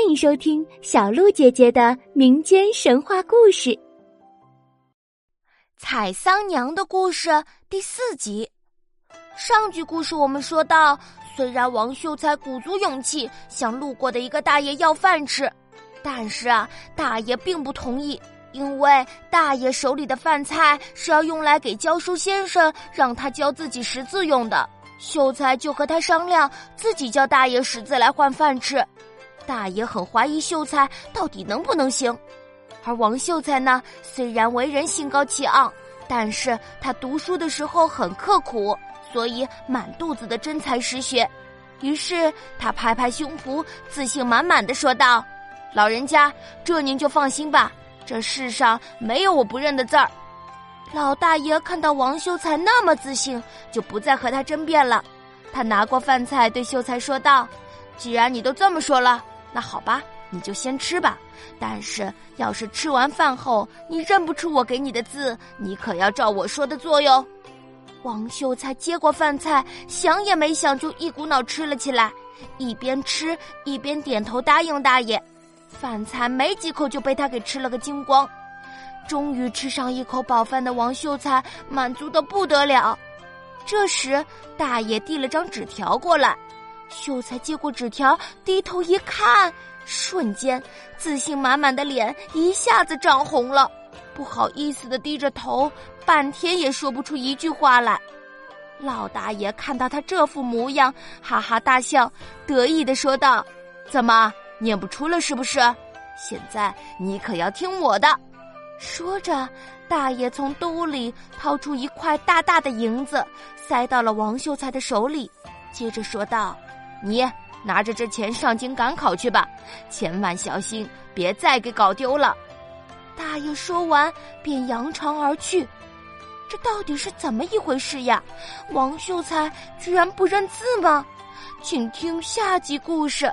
欢迎收听小鹿姐姐的民间神话故事《采桑娘的故事》第四集。上集故事我们说到，虽然王秀才鼓足勇气向路过的一个大爷要饭吃，但是啊，大爷并不同意，因为大爷手里的饭菜是要用来给教书先生让他教自己识字用的。秀才就和他商量，自己教大爷识字来换饭吃。大爷很怀疑秀才到底能不能行，而王秀才呢，虽然为人心高气傲，但是他读书的时候很刻苦，所以满肚子的真才实学。于是他拍拍胸脯，自信满满的说道：“老人家，这您就放心吧，这世上没有我不认的字儿。”老大爷看到王秀才那么自信，就不再和他争辩了。他拿过饭菜，对秀才说道：“既然你都这么说了。”那好吧，你就先吃吧。但是，要是吃完饭后你认不出我给你的字，你可要照我说的做哟。王秀才接过饭菜，想也没想就一股脑吃了起来，一边吃一边点头答应大爷。饭菜没几口就被他给吃了个精光。终于吃上一口饱饭的王秀才满足的不得了。这时，大爷递了张纸条过来。秀才接过纸条，低头一看，瞬间自信满满的脸一下子涨红了，不好意思的低着头，半天也说不出一句话来。老大爷看到他这副模样，哈哈大笑，得意的说道：“怎么念不出了是不是？现在你可要听我的。”说着，大爷从兜里掏出一块大大的银子，塞到了王秀才的手里，接着说道。你拿着这钱上京赶考去吧，千万小心，别再给搞丢了。大爷说完便扬长而去。这到底是怎么一回事呀？王秀才居然不认字吗？请听下集故事。